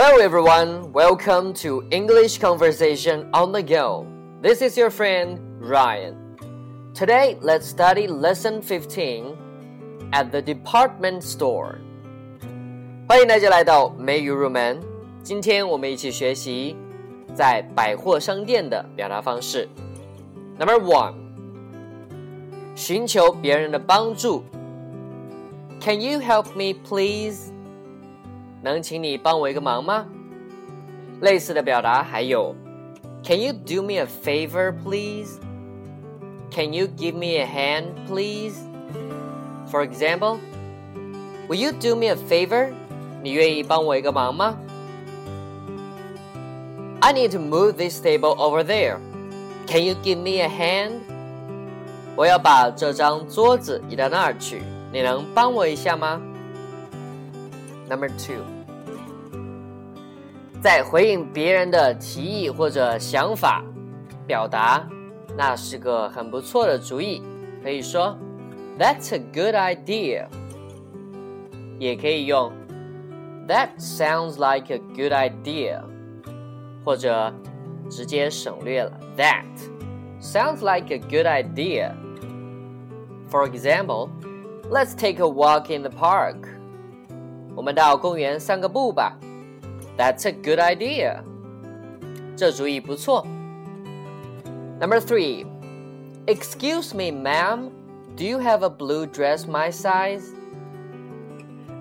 Hello everyone, welcome to English Conversation on the Go. This is your friend Ryan. Today, let's study lesson 15 at the department store. 欢迎大家来到美语入门。今天我们一起学习在百货商店的表达方式。Number one，寻求别人的帮助。Can you help me, please？ 能请你帮我一个忙吗？类似的表达还有，Can you do me a favor, please? Can you give me a hand, please? For example, Will you do me a favor? 你愿意帮我一个忙吗？I need to move this table over there. Can you give me a hand? 我要把这张桌子移到那儿去，你能帮我一下吗 ？Number two，在回应别人的提议或者想法，表达那是个很不错的主意，可以说 "That's a good idea"，也可以用 "That sounds like a good idea"，或者直接省略了 "That sounds like a good idea." For example, let's take a walk in the park. 我们到公园散个步吧。That's a good idea。这主意不错。Number three. Excuse me, ma'am. Do you have a blue dress my size?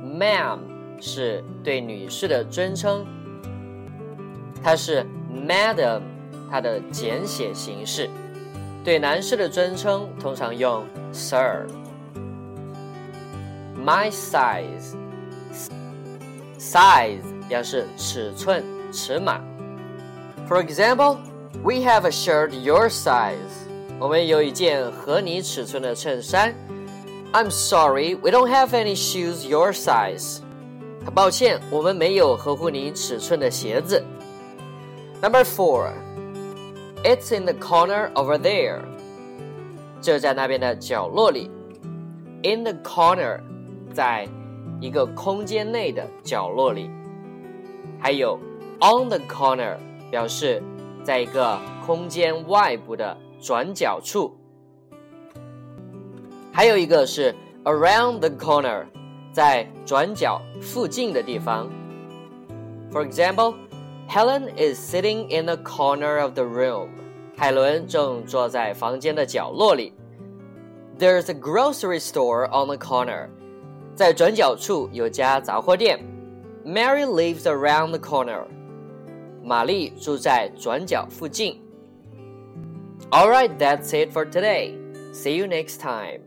Ma'am 是对女士的尊称，它是 Madam，它的简写形式。对男士的尊称通常用 Sir。My size。 size 表示尺寸、尺码。For example, we have a shirt your size. 我们有一件合你尺寸的衬衫。I'm sorry, we don't have any shoes your size. 很抱歉，我们没有合乎你尺寸的鞋子。Number four, it's in the corner over there. 就在那边的角落里。In the corner，在 一个空间内的角落里，还有 on the corner 表示在一个空间外部的转角处，还有一个是 around the corner 在转角附近的地方。For example, Helen is sitting in the corner of the room. 海伦正坐在房间的角落里。There's a grocery store on the corner. 在转角处有家杂货店。Mary lives around the corner. 玛丽住在转角附近。All right, that's it for today. See you next time.